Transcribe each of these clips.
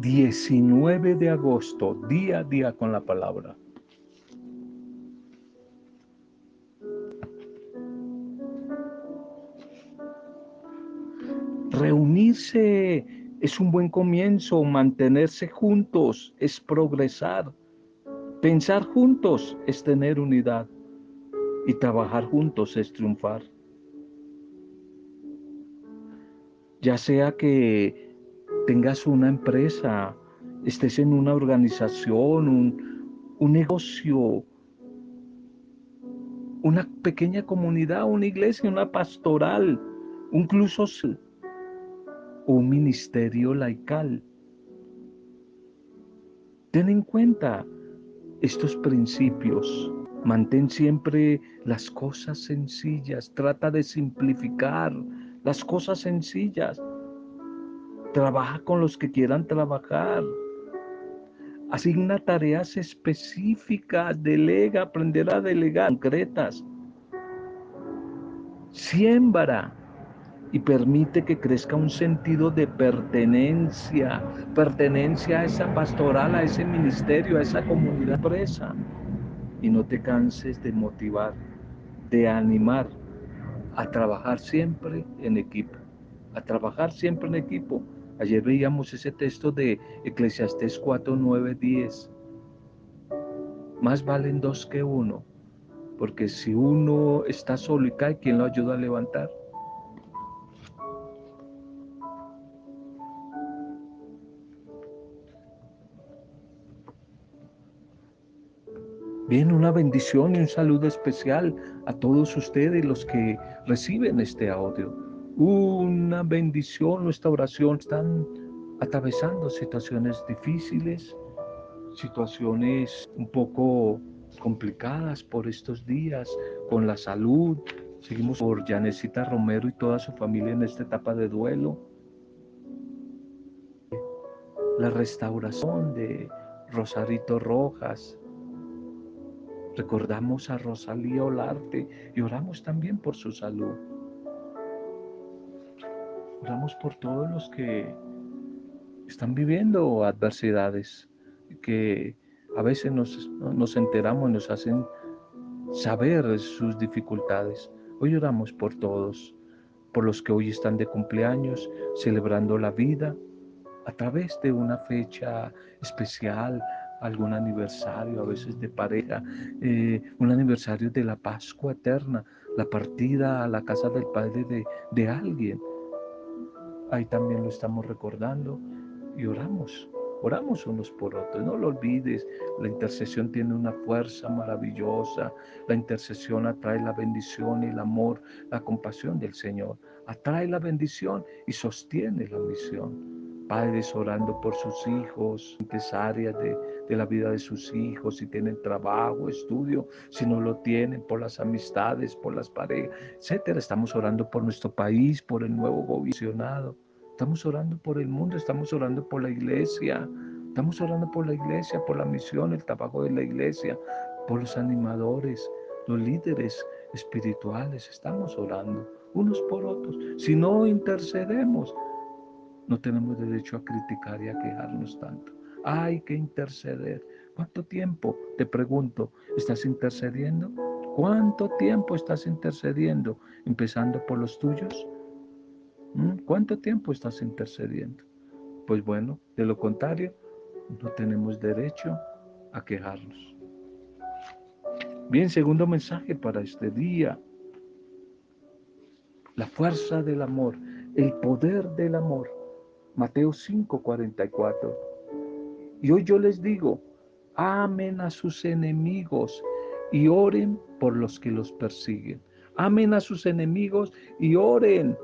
19 de agosto, día a día con la palabra. Reunirse es un buen comienzo, mantenerse juntos es progresar, pensar juntos es tener unidad y trabajar juntos es triunfar. Ya sea que tengas una empresa, estés en una organización, un, negocio, una pequeña comunidad, una iglesia, una pastoral, un un ministerio laical. Ten en cuenta estos principios. Mantén siempre las cosas sencillas. Trata de simplificar las cosas sencillas. Trabaja con los que quieran trabajar. Asigna tareas específicas, delega, aprender a delegar concretas. Siembra y permite que crezca un sentido de pertenencia, pertenencia a esa pastoral, a ese ministerio, a esa comunidad presa. Y no te canses de motivar, de animar a trabajar siempre en equipo, a trabajar siempre en equipo. Ayer veíamos ese texto de Eclesiastés 4, 9, 10. Más valen dos que uno, porque si uno está solo y cae, ¿quién lo ayuda a levantar? Bien, una bendición y un saludo especial a todos ustedes los que reciben este audio. Una bendición, nuestra oración. Están atravesando situaciones difíciles, situaciones un poco complicadas por estos días con la salud. Seguimos por Janesita Romero y toda su familia en esta etapa de duelo. La restauración de Rosarito Rojas, Recordamos a Rosalía Olarte y oramos también por su salud. Oramos por todos los que están viviendo adversidades, que a veces nos, nos enteramos y nos hacen saber sus dificultades. Hoy oramos por todos, por los que hoy están de cumpleaños, celebrando la vida a través de una fecha especial, algún aniversario, a veces de pareja, eh, un aniversario de la Pascua eterna, la partida a la casa del Padre de, de alguien. Ahí también lo estamos recordando y oramos. Oramos unos por otros, no lo olvides, la intercesión tiene una fuerza maravillosa, la intercesión atrae la bendición y el amor, la compasión del Señor, atrae la bendición y sostiene la misión padres orando por sus hijos, en áreas de, de, la vida de sus hijos, si tienen trabajo, estudio, si no lo tienen, por las amistades, por las parejas, etcétera. Estamos orando por nuestro país, por el nuevo gobierno. Estamos orando por el mundo, estamos orando por la iglesia, estamos orando por la iglesia, por la misión, el trabajo de la iglesia, por los animadores, los líderes espirituales. Estamos orando unos por otros. Si no intercedemos, no tenemos derecho a criticar y a quejarnos tanto. Hay que interceder. ¿Cuánto tiempo, te pregunto, estás intercediendo? ¿Cuánto tiempo estás intercediendo? Empezando por los tuyos. ¿Mm? ¿Cuánto tiempo estás intercediendo? Pues bueno, de lo contrario, no tenemos derecho a quejarnos. Bien, segundo mensaje para este día. La fuerza del amor, el poder del amor. Mateo 5:44. Y hoy yo les digo, amen a sus enemigos y oren por los que los persiguen. Amen a sus enemigos y oren,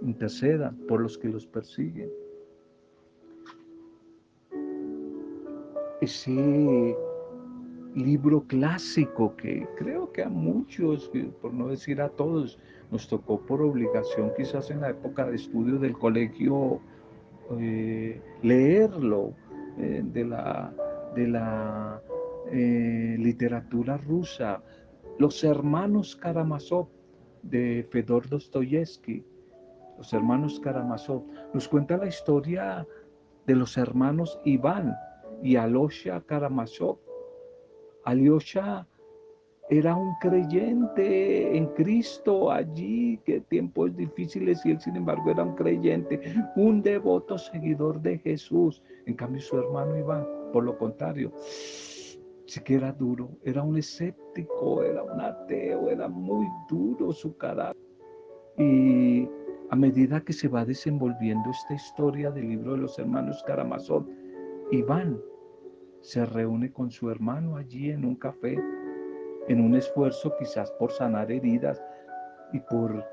intercedan por los que los persiguen. Ese libro clásico que creo que a muchos, por no decir a todos, nos tocó por obligación quizás en la época de estudio del colegio eh, leerlo eh, de la, de la eh, literatura rusa, Los hermanos Karamazov de Fedor Dostoyevsky, los hermanos Karamazov, nos cuenta la historia de los hermanos Iván y Alosha Karamazov. Alyosha era un creyente en Cristo allí, que tiempos difíciles, y él sin embargo era un creyente, un devoto seguidor de Jesús. En cambio su hermano Iván, por lo contrario, sí que era duro, era un escéptico, era un ateo, era muy duro su carácter. Y a medida que se va desenvolviendo esta historia del libro de los hermanos Karamazov, Iván se reúne con su hermano allí en un café, en un esfuerzo quizás por sanar heridas y por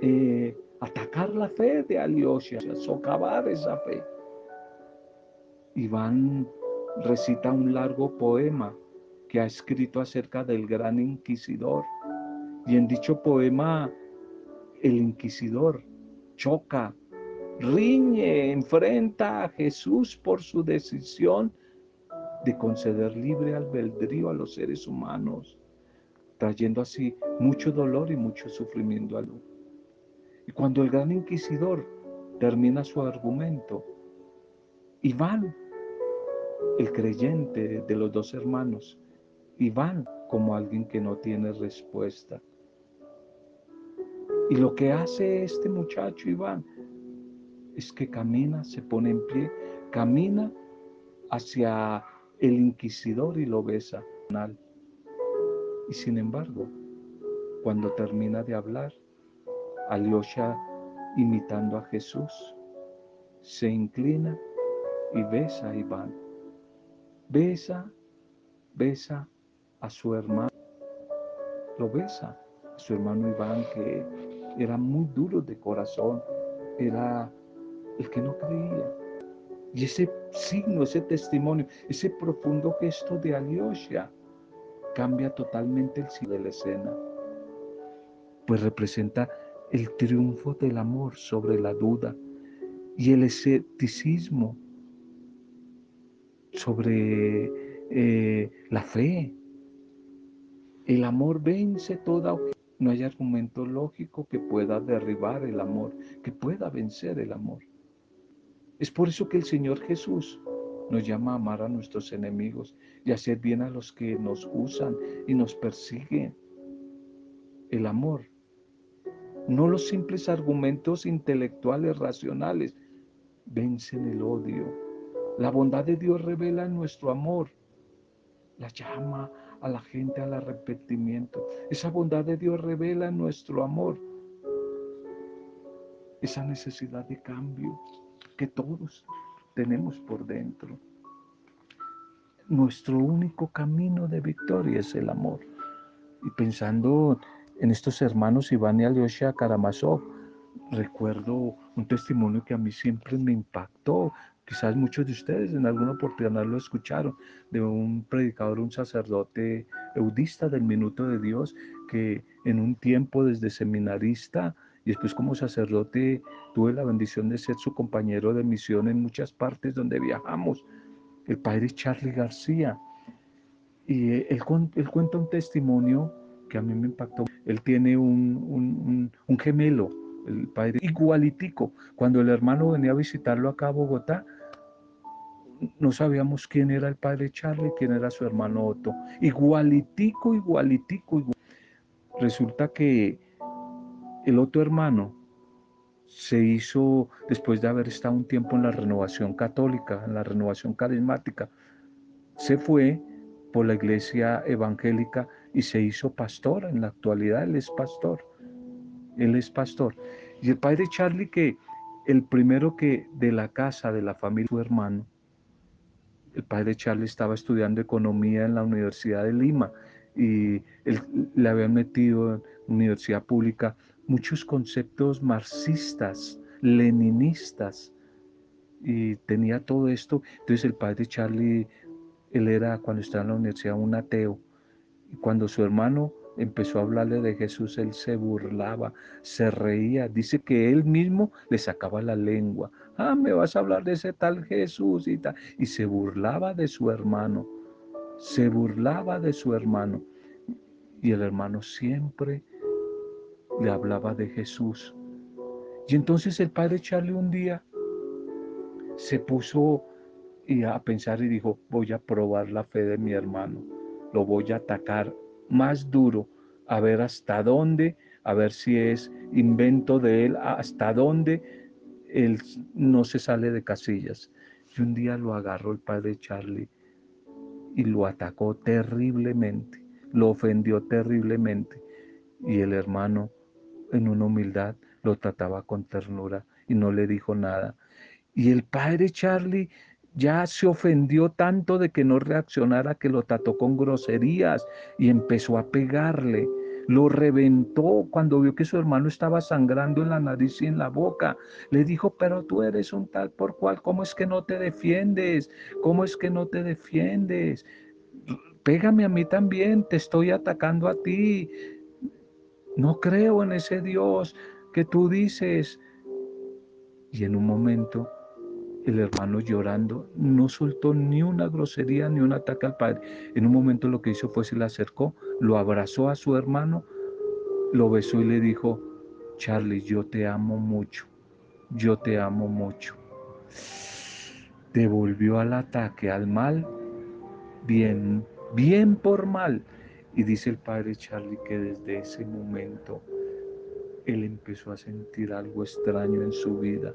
eh, atacar la fe de Alyosha, socavar esa fe. Iván recita un largo poema que ha escrito acerca del gran inquisidor. Y en dicho poema, el inquisidor choca riñe, enfrenta a Jesús por su decisión de conceder libre albedrío a los seres humanos, trayendo así mucho dolor y mucho sufrimiento a luz. Y cuando el gran inquisidor termina su argumento, Iván, el creyente de los dos hermanos, Iván como alguien que no tiene respuesta. Y lo que hace este muchacho Iván es que camina, se pone en pie, camina hacia el inquisidor y lo besa. Y sin embargo, cuando termina de hablar, Alyosha, imitando a Jesús, se inclina y besa a Iván. Besa, besa a su hermano. Lo besa a su hermano Iván, que era muy duro de corazón, era el que no creía. Y ese signo, ese testimonio, ese profundo gesto de Alyosha cambia totalmente el signo de la escena, pues representa el triunfo del amor sobre la duda y el escepticismo sobre eh, la fe. El amor vence toda no hay argumento lógico que pueda derribar el amor, que pueda vencer el amor. Es por eso que el Señor Jesús nos llama a amar a nuestros enemigos y a hacer bien a los que nos usan y nos persiguen. El amor, no los simples argumentos intelectuales racionales, vencen el odio. La bondad de Dios revela nuestro amor, la llama a la gente al arrepentimiento. Esa bondad de Dios revela nuestro amor, esa necesidad de cambio que todos tenemos por dentro. Nuestro único camino de victoria es el amor. Y pensando en estos hermanos Iván y Alyosha Karamazov, recuerdo un testimonio que a mí siempre me impactó. Quizás muchos de ustedes en alguna oportunidad lo escucharon, de un predicador, un sacerdote eudista del minuto de Dios, que en un tiempo desde seminarista y después como sacerdote tuve la bendición de ser su compañero de misión en muchas partes donde viajamos, el padre Charlie García. Y él, cuenta un testimonio que a mí me impactó. Él tiene un, un gemelo, el padre igualitico. Cuando el hermano venía a visitarlo acá a Bogotá, no sabíamos quién era el padre Charlie, quién era su hermano Otto. Igualitico, igualitico, igualitico. Resulta que el otro hermano se hizo, después de haber estado un tiempo en la renovación católica, en la renovación carismática, se fue por la iglesia evangélica y se hizo pastor. En la actualidad él es pastor. Él es pastor. Y el padre Charlie, que el primero que de la casa, de la familia, su hermano, el padre Charlie estaba estudiando economía en la Universidad de Lima y le habían metido en universidad pública muchos conceptos marxistas, leninistas, y tenía todo esto. Entonces el padre Charlie, él era cuando estaba en la universidad un ateo, y cuando su hermano empezó a hablarle de Jesús, él se burlaba, se reía, dice que él mismo le sacaba la lengua. Ah, me vas a hablar de ese tal Jesús y tal. Y se burlaba de su hermano, se burlaba de su hermano. Y el hermano siempre le hablaba de Jesús. Y entonces el padre Charlie un día se puso a pensar y dijo, voy a probar la fe de mi hermano, lo voy a atacar más duro, a ver hasta dónde, a ver si es invento de él, hasta dónde él no se sale de casillas. Y un día lo agarró el padre Charlie y lo atacó terriblemente, lo ofendió terriblemente. Y el hermano, en una humildad, lo trataba con ternura y no le dijo nada. Y el padre Charlie ya se ofendió tanto de que no reaccionara que lo trató con groserías y empezó a pegarle. Lo reventó cuando vio que su hermano estaba sangrando en la nariz y en la boca. Le dijo, pero tú eres un tal por cual, ¿cómo es que no te defiendes? ¿Cómo es que no te defiendes? Pégame a mí también, te estoy atacando a ti. No creo en ese Dios que tú dices. Y en un momento el hermano llorando no soltó ni una grosería ni un ataque al padre. En un momento lo que hizo fue se le acercó, lo abrazó a su hermano, lo besó y le dijo, Charlie, yo te amo mucho, yo te amo mucho. Devolvió al ataque, al mal, bien, bien por mal. Y dice el padre Charlie que desde ese momento él empezó a sentir algo extraño en su vida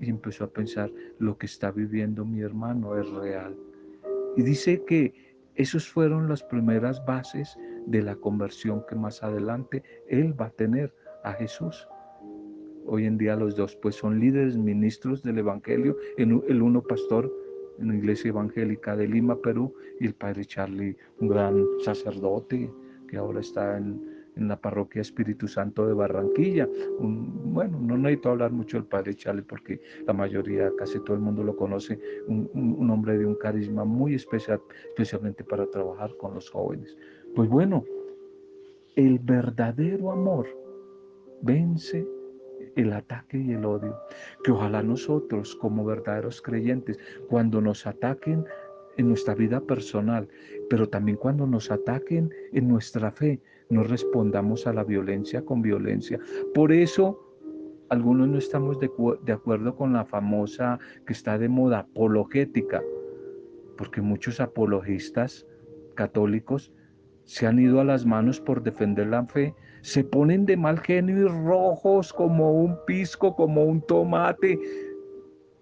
y empezó a pensar, lo que está viviendo mi hermano es real. Y dice que esas fueron las primeras bases de la conversión que más adelante él va a tener a Jesús. Hoy en día los dos pues son líderes, ministros del Evangelio, el uno pastor en la iglesia evangélica de Lima, Perú, y el padre Charlie, un gran sacerdote que ahora está en, en la parroquia Espíritu Santo de Barranquilla. bueno, no necesito hablar mucho del Padre Charlie porque la mayoría, casi todo el mundo lo conoce, un, hombre de un carisma muy especial, especialmente para trabajar con los jóvenes. Pues bueno, el verdadero amor vence el ataque y el odio. Que ojalá nosotros como verdaderos creyentes, cuando nos ataquen en nuestra vida personal, pero también cuando nos ataquen en nuestra fe, no respondamos a la violencia con violencia. Por eso algunos no estamos de, acuerdo con la famosa que está de moda, apologética, porque muchos apologistas católicos se han ido a las manos por defender la fe, se ponen de mal genio y rojos como un pisco, como un tomate,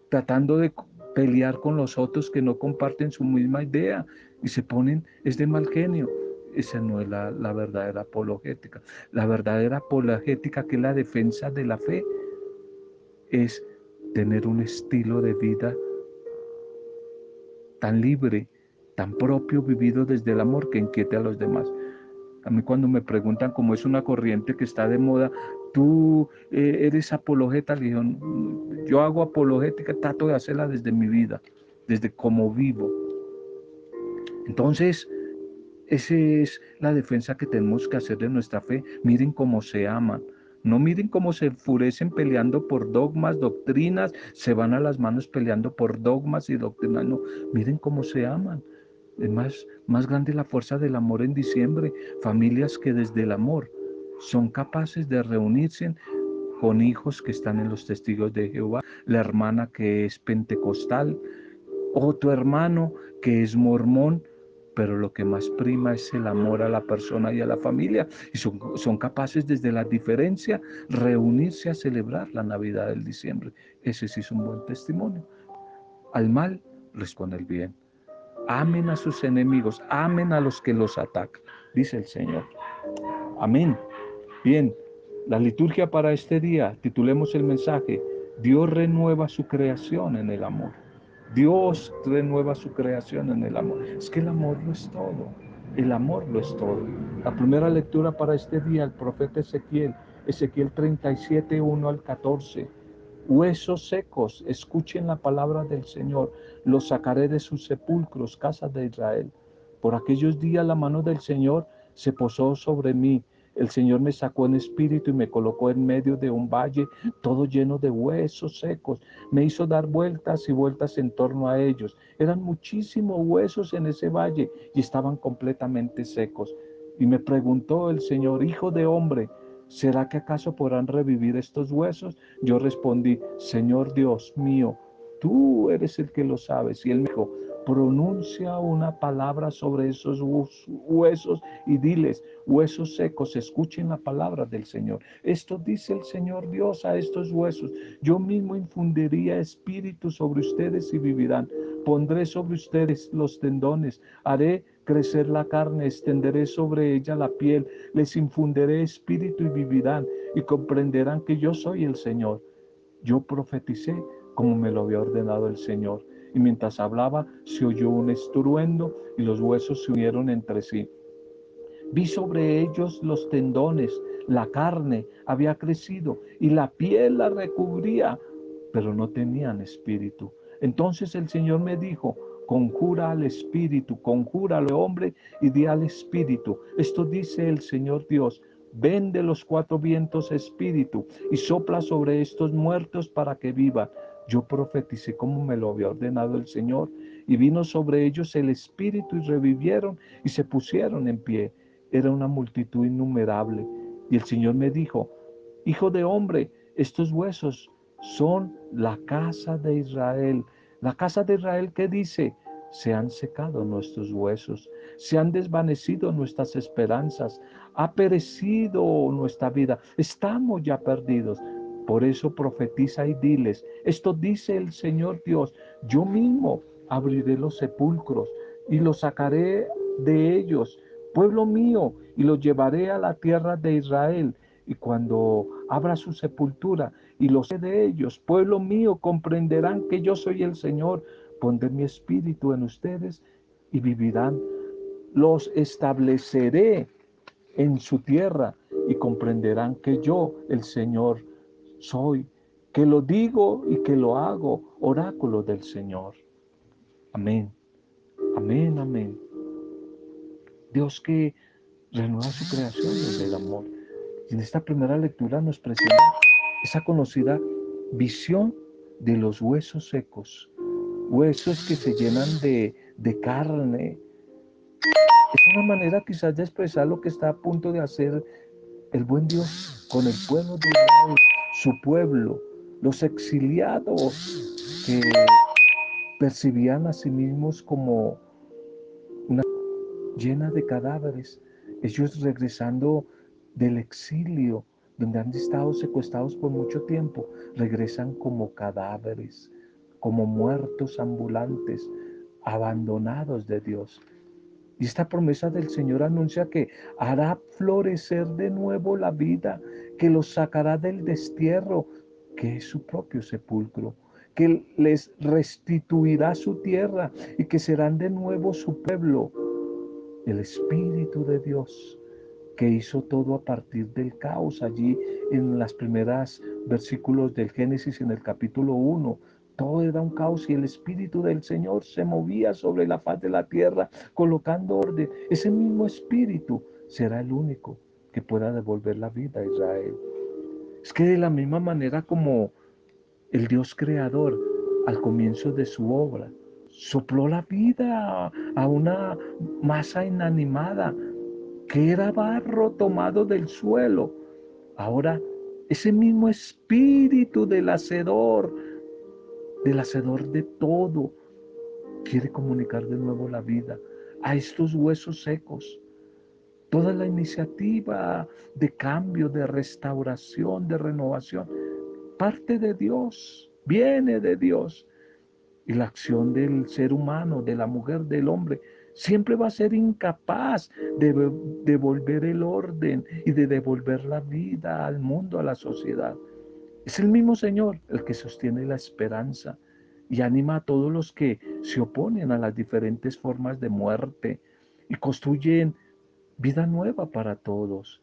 tratando de pelear con los otros que no comparten su misma idea y se ponen, es de mal genio. Esa no es la, verdadera apologética. La verdadera apologética, que es la defensa de la fe, es tener un estilo de vida tan libre, tan propio, vivido desde el amor que inquiete a los demás. A mí cuando me preguntan cómo es una corriente que está de moda, tú eh, eres apologeta, yo hago apologética, trato de hacerla desde mi vida, desde cómo vivo. Entonces, esa es la defensa que tenemos que hacer de nuestra fe. Miren cómo se aman. No miren cómo se enfurecen peleando por dogmas, doctrinas, se van a las manos peleando por dogmas y doctrinas. No, miren cómo se aman. Es más, más grande la fuerza del amor en diciembre. Familias que desde el amor son capaces de reunirse con hijos que están en los testigos de Jehová, la hermana que es pentecostal, otro hermano que es mormón, pero lo que más prima es el amor a la persona y a la familia. Y son, son capaces desde la diferencia reunirse a celebrar la Navidad del diciembre. Ese sí es un buen testimonio. Al mal responde el bien. Amen a sus enemigos, amen a los que los atacan, dice el Señor. Amén. Bien, la liturgia para este día, titulemos el mensaje, Dios renueva su creación en el amor. Dios renueva su creación en el amor. Es que el amor lo es todo. El amor lo es todo. La primera lectura para este día, el profeta Ezequiel, Ezequiel 37, 1 al 14. Huesos secos, escuchen la palabra del Señor. Los sacaré de sus sepulcros, casa de Israel. Por aquellos días la mano del Señor se posó sobre mí el Señor me sacó en espíritu y me colocó en medio de un valle todo lleno de huesos secos. Me hizo dar vueltas y vueltas en torno a ellos. Eran muchísimos huesos en ese valle y estaban completamente secos. Y me preguntó el Señor, Hijo de hombre, ¿será que acaso podrán revivir estos huesos? Yo respondí, Señor Dios mío, Tú eres el que lo sabes. Y él dijo, pronuncia una palabra sobre esos huesos y diles, huesos secos, escuchen la palabra del Señor. Esto dice el Señor Dios a estos huesos. Yo mismo infundiría espíritu sobre ustedes y vivirán. Pondré sobre ustedes los tendones, haré crecer la carne, extenderé sobre ella la piel, les infundiré espíritu y vivirán y comprenderán que yo soy el Señor. Yo profeticé como me lo había ordenado el Señor y mientras hablaba se oyó un estruendo y los huesos se unieron entre sí. Vi sobre ellos los tendones, la carne había crecido y la piel la recubría, pero no tenían espíritu. Entonces el Señor me dijo, conjura al espíritu, conjura al hombre y di al espíritu. Esto dice el Señor Dios, ven de los cuatro vientos espíritu y sopla sobre estos muertos para que vivan. Yo profeticé como me lo había ordenado el Señor, y vino sobre ellos el Espíritu y revivieron y se pusieron en pie. Era una multitud innumerable. Y el Señor me dijo, Hijo de hombre, estos huesos son la casa de Israel. La casa de Israel que dice, se han secado nuestros huesos, se han desvanecido nuestras esperanzas, ha perecido nuestra vida, estamos ya perdidos. Por eso profetiza y diles, esto dice el Señor Dios, yo mismo abriré los sepulcros y los sacaré de ellos, pueblo mío, y los llevaré a la tierra de Israel. Y cuando abra su sepultura y los de ellos, pueblo mío, comprenderán que yo soy el Señor. Pondré mi espíritu en ustedes y vivirán. Los estableceré en su tierra y comprenderán que yo, el Señor, soy, que lo digo y que lo hago, oráculo del Señor. Amén, amén, amén. Dios que renueva su creación desde el amor. En esta primera lectura nos presenta esa conocida visión de los huesos secos, huesos que se llenan de, de carne. Es una manera quizás de expresar lo que está a punto de hacer el buen Dios con el pueblo de Israel su pueblo, los exiliados que percibían a sí mismos como una llena de cadáveres, ellos regresando del exilio, donde han estado secuestrados por mucho tiempo, regresan como cadáveres, como muertos ambulantes, abandonados de Dios. Y esta promesa del Señor anuncia que hará florecer de nuevo la vida, que los sacará del destierro, que es su propio sepulcro, que les restituirá su tierra y que serán de nuevo su pueblo. El Espíritu de Dios que hizo todo a partir del caos allí en las primeras versículos del Génesis en el capítulo 1 todo era un caos y el Espíritu del Señor se movía sobre la faz de la tierra colocando orden. Ese mismo Espíritu será el único que pueda devolver la vida a Israel. Es que de la misma manera como el Dios creador al comienzo de su obra sopló la vida a una masa inanimada era barro tomado del suelo. Ahora ese mismo espíritu del hacedor del hacedor de todo, quiere comunicar de nuevo la vida a estos huesos secos. Toda la iniciativa de cambio, de restauración, de renovación, parte de Dios, viene de Dios. Y la acción del ser humano, de la mujer, del hombre, siempre va a ser incapaz de devolver el orden y de devolver la vida al mundo, a la sociedad. Es el mismo Señor el que sostiene la esperanza y anima a todos los que se oponen a las diferentes formas de muerte y construyen vida nueva para todos.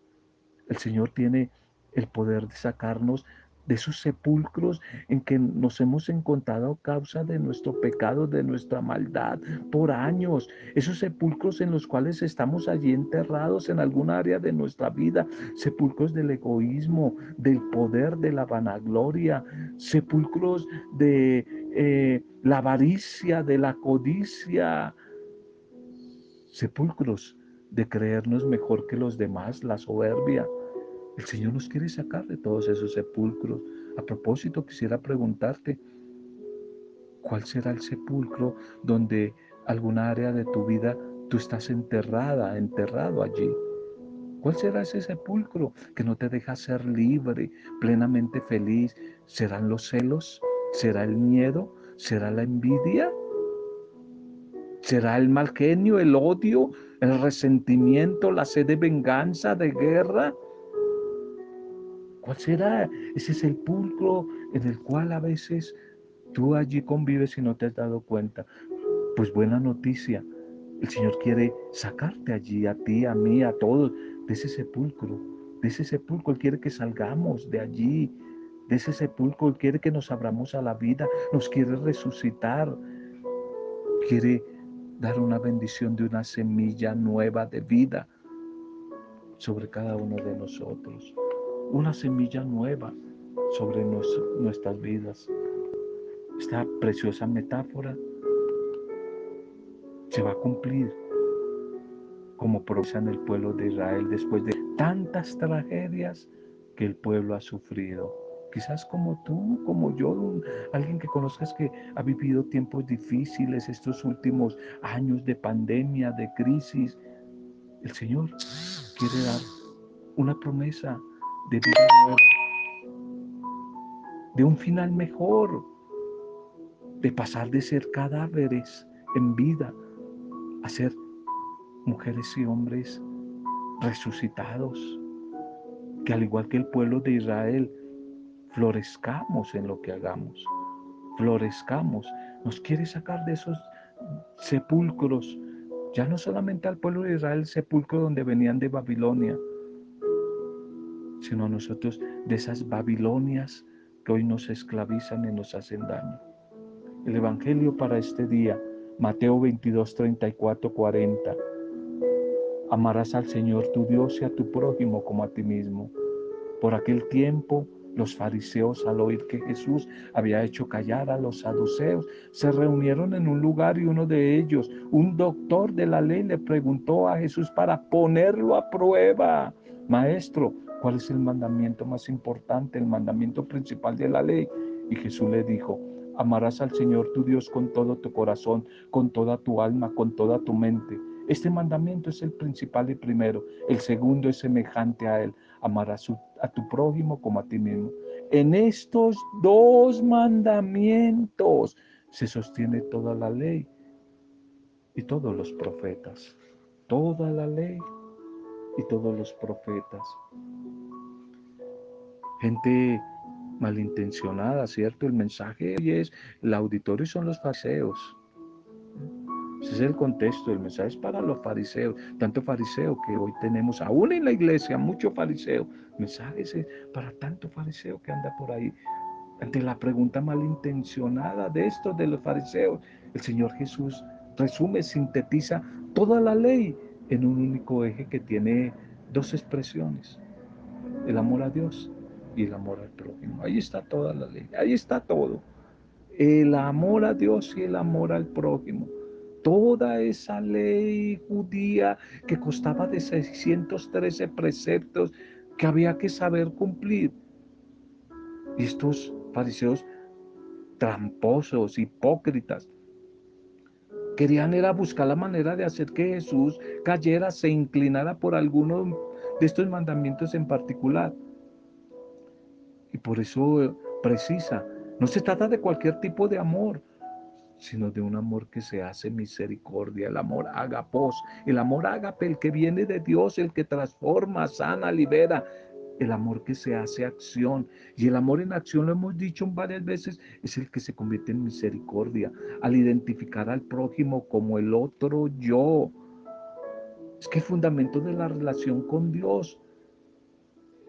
El Señor tiene el poder de sacarnos de esos sepulcros en que nos hemos encontrado causa de nuestro pecado, de nuestra maldad por años, esos sepulcros en los cuales estamos allí enterrados en algún área de nuestra vida, sepulcros del egoísmo, del poder, de la vanagloria, sepulcros de eh, la avaricia, de la codicia, sepulcros de creernos mejor que los demás, la soberbia el Señor nos quiere sacar de todos esos sepulcros. A propósito, quisiera preguntarte, ¿Cuál será el sepulcro donde alguna área de tu vida tú estás enterrada, enterrado allí? ¿Cuál será ese sepulcro que no te deja ser libre, plenamente feliz? ¿Serán los celos? ¿Será el miedo? ¿Será la envidia? ¿Será el mal genio, el odio, el resentimiento, la sed de venganza, de guerra? ¿Cuál será ese sepulcro en el cual a veces tú allí convives y no te has dado cuenta? Pues buena noticia, el Señor quiere sacarte allí, a ti, a mí, a todos, de ese sepulcro, de ese sepulcro. Él quiere que salgamos de allí, de ese sepulcro. Él quiere que nos abramos a la vida, nos quiere resucitar, quiere dar una bendición de una semilla nueva de vida sobre cada uno de nosotros. Una semilla nueva sobre nuestras vidas. Esta preciosa metáfora se va a cumplir como promesa en el pueblo de Israel después de tantas tragedias que el pueblo ha sufrido. Quizás como tú, como yo, alguien que conozcas que ha vivido tiempos difíciles estos últimos años de pandemia, de crisis. El Señor quiere dar una promesa de vida nueva, de un final mejor, de pasar de ser cadáveres en vida a ser mujeres y hombres resucitados, que al igual que el pueblo de Israel, florezcamos en lo que hagamos, florezcamos. Nos quiere sacar de esos sepulcros, ya no solamente al pueblo de Israel, el sepulcro donde venían de Babilonia, sino nosotros de esas Babilonias que hoy nos esclavizan y nos hacen daño. El Evangelio para este día, Mateo 22, 34, 40. Amarás al Señor tu Dios y a tu prójimo como a ti mismo. Por aquel tiempo los fariseos, al oír que Jesús había hecho callar a los saduceos, se reunieron en un lugar y uno de ellos, un doctor de la ley, le preguntó a Jesús para ponerlo a prueba. Maestro, ¿cuál es el mandamiento más importante, el mandamiento principal de la ley? Y Jesús le dijo, amarás al Señor tu Dios con todo tu corazón, con toda tu alma, con toda tu mente. Este mandamiento es el principal y primero. El segundo es semejante a él amarás a tu prójimo como a ti mismo. En estos dos mandamientos se sostiene toda la ley y todos los profetas. Toda la ley y todos los profetas. Gente malintencionada, ¿cierto? El mensaje es, el auditorio son los fariseos. Ese es el contexto, el mensaje es para los fariseos, tanto fariseo que hoy tenemos, aún en la iglesia, mucho fariseo. El mensaje es para tanto fariseo que anda por ahí. Ante la pregunta malintencionada de esto de los fariseos, el Señor Jesús resume, sintetiza toda la ley en un único eje que tiene dos expresiones, el amor a Dios y el amor al prójimo. Ahí está toda la ley, ahí está todo. El amor a Dios y el amor al prójimo toda esa ley judía que costaba de 613 preceptos que había que saber cumplir. Y estos fariseos tramposos, hipócritas, querían era buscar la manera de hacer que Jesús cayera, se inclinara por alguno de estos mandamientos en particular. Y por eso precisa, no se trata de cualquier tipo de amor, sino de un amor que se hace misericordia, el amor agapos, el amor agape, el que viene de Dios, el que transforma, sana, libera, el amor que se hace acción. Y el amor en acción, lo hemos dicho varias veces, es el que se convierte en misericordia, al identificar al prójimo como el otro yo. Es que el fundamento de la relación con Dios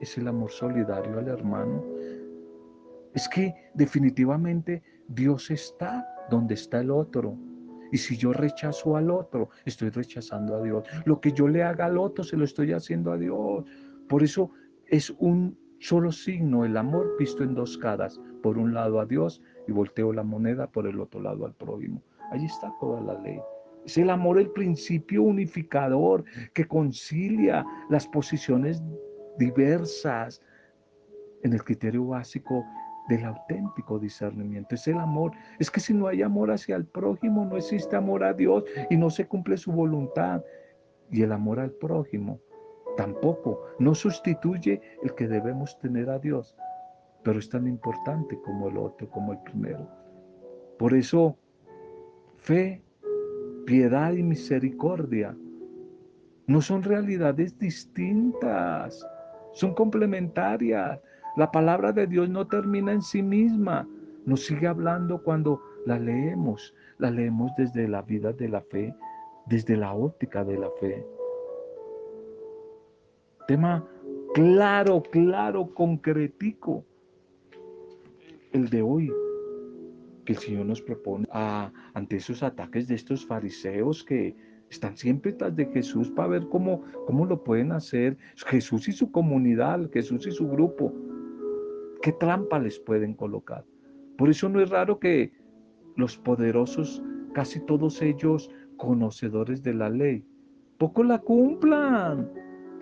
es el amor solidario al hermano. Es que definitivamente Dios está donde está el otro. Y si yo rechazo al otro, estoy rechazando a Dios. Lo que yo le haga al otro, se lo estoy haciendo a Dios. Por eso es un solo signo, el amor visto en dos caras. Por un lado a Dios y volteo la moneda por el otro lado al prójimo. Allí está toda la ley. Es el amor el principio unificador que concilia las posiciones diversas en el criterio básico del auténtico discernimiento, es el amor. Es que si no hay amor hacia el prójimo, no existe amor a Dios y no se cumple su voluntad. Y el amor al prójimo tampoco, no sustituye el que debemos tener a Dios, pero es tan importante como el otro, como el primero. Por eso, fe, piedad y misericordia no son realidades distintas, son complementarias. La palabra de Dios no termina en sí misma, nos sigue hablando cuando la leemos, la leemos desde la vida de la fe, desde la óptica de la fe. Tema claro, claro, concretico, el de hoy, que el Señor nos propone ante esos ataques de estos fariseos que están siempre tras de Jesús para ver cómo, cómo lo pueden hacer Jesús y su comunidad, Jesús y su grupo. ¿Qué trampa les pueden colocar? Por eso no es raro que los poderosos, casi todos ellos conocedores de la ley, poco la cumplan.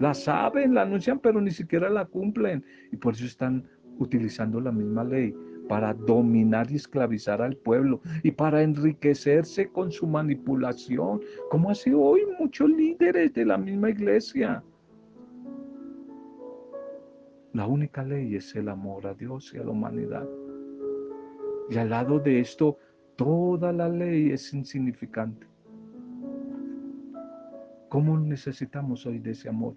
La saben, la anuncian, pero ni siquiera la cumplen. Y por eso están utilizando la misma ley para dominar y esclavizar al pueblo y para enriquecerse con su manipulación, como hace hoy muchos líderes de la misma iglesia. La única ley es el amor a Dios y a la humanidad. Y al lado de esto, toda la ley es insignificante. ¿Cómo necesitamos hoy de ese amor?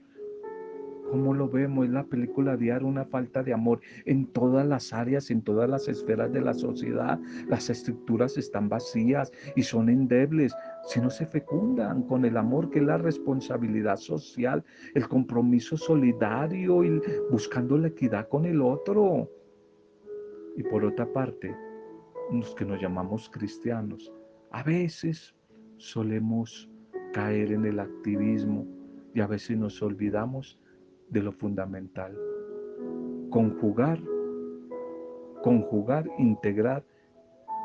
¿Cómo lo vemos? En la película diaria una falta de amor en todas las áreas, en todas las esferas de la sociedad. Las estructuras están vacías y son endebles si no se fecundan con el amor que es la responsabilidad social, el compromiso solidario y buscando la equidad con el otro. Y por otra parte, los que nos llamamos cristianos, a veces solemos caer en el activismo y a veces nos olvidamos de lo fundamental. Conjugar, conjugar, integrar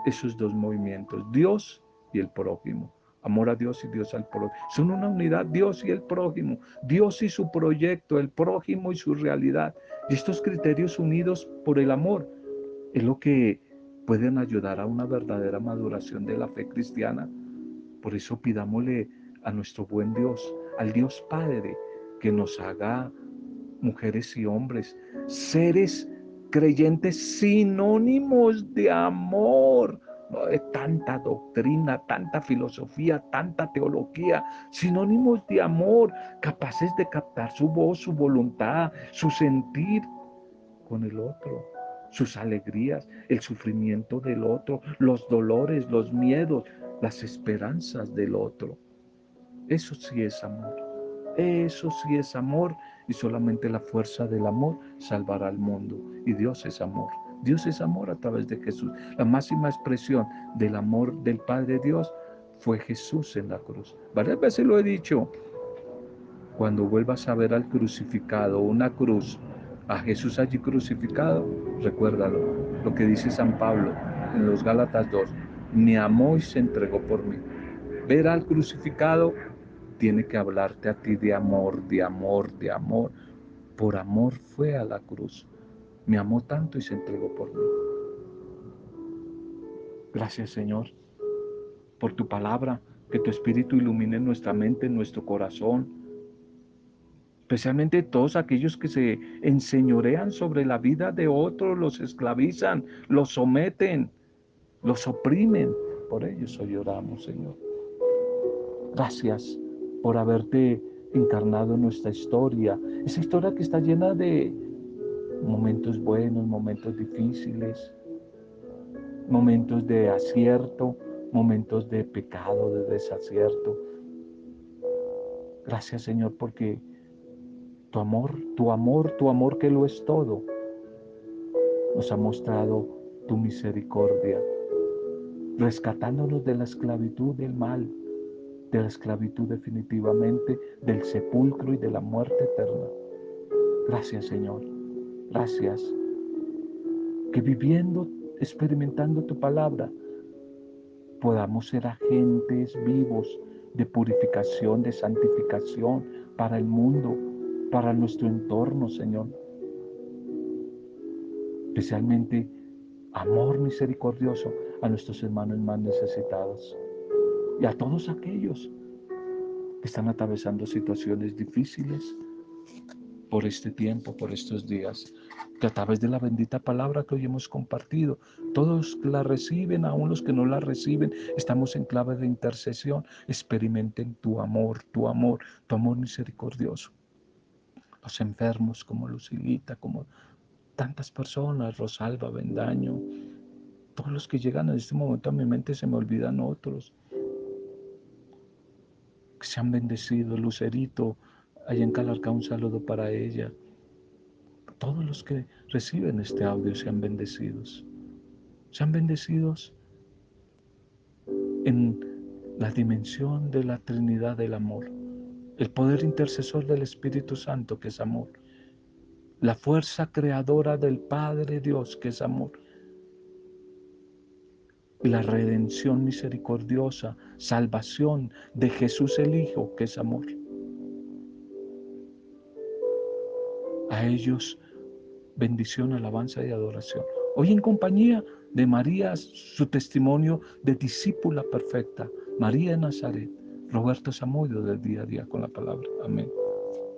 esos dos movimientos, Dios y el prójimo. Amor a Dios y Dios al prójimo. Son una unidad, Dios y el prójimo. Dios y su proyecto, el prójimo y su realidad. Y estos criterios unidos por el amor es lo que pueden ayudar a una verdadera maduración de la fe cristiana. Por eso pidámosle a nuestro buen Dios, al Dios Padre, que nos haga mujeres y hombres, seres creyentes sinónimos de amor. No de tanta doctrina, tanta filosofía, tanta teología, sinónimos de amor, capaces de captar su voz, su voluntad, su sentir con el otro, sus alegrías, el sufrimiento del otro, los dolores, los miedos, las esperanzas del otro. Eso sí es amor. Eso sí es amor y solamente la fuerza del amor salvará al mundo. Y Dios es amor. Dios es amor a través de Jesús. La máxima expresión del amor del Padre Dios fue Jesús en la cruz. Varias veces lo he dicho. Cuando vuelvas a ver al crucificado, una cruz, a Jesús allí crucificado, recuérdalo, lo que dice San Pablo en los Gálatas 2, me amó y se entregó por mí. Ver al crucificado tiene que hablarte a ti de amor, de amor, de amor. Por amor fue a la cruz. Me amó tanto y se entregó por mí. Gracias Señor por tu palabra, que tu Espíritu ilumine nuestra mente, nuestro corazón, especialmente todos aquellos que se enseñorean sobre la vida de otros, los esclavizan, los someten, los oprimen. Por ellos hoy oramos, Señor. Gracias por haberte encarnado en nuestra historia. Esa historia que está llena de momentos buenos, momentos difíciles, momentos de acierto, momentos de pecado, de desacierto. Gracias Señor porque tu amor, tu amor, tu amor que lo es todo, nos ha mostrado tu misericordia, rescatándonos de la esclavitud del mal, de la esclavitud definitivamente, del sepulcro y de la muerte eterna. Gracias Señor, gracias. Que viviendo, experimentando tu palabra, podamos ser agentes vivos de purificación, de santificación para el mundo, para nuestro entorno, Señor. Especialmente amor misericordioso a nuestros hermanos más necesitados y a todos aquellos que están atravesando situaciones difíciles por este tiempo, por estos días, que a través de la bendita palabra que hoy hemos compartido, todos la reciben, aún los que no la reciben, estamos en clave de intercesión, experimenten tu amor, tu amor, tu amor misericordioso. Los enfermos como Lucilita, como tantas personas, Rosalba, Bendaño, todos los que llegan en este momento a mi mente se me olvidan otros. Que sean bendecidos, Lucerito, allá en Calarca un saludo para ella. Todos los que reciben este audio sean bendecidos. Sean bendecidos en la dimensión de la Trinidad del amor, el poder intercesor del Espíritu Santo que es amor la fuerza creadora del Padre Dios, que es amor, la redención misericordiosa, salvación de Jesús el Hijo, que es amor. A ellos bendición, alabanza y adoración. Hoy en compañía de María, su testimonio de discípula perfecta, María de Nazaret, Roberto Samudio del día a día con la palabra. Amén.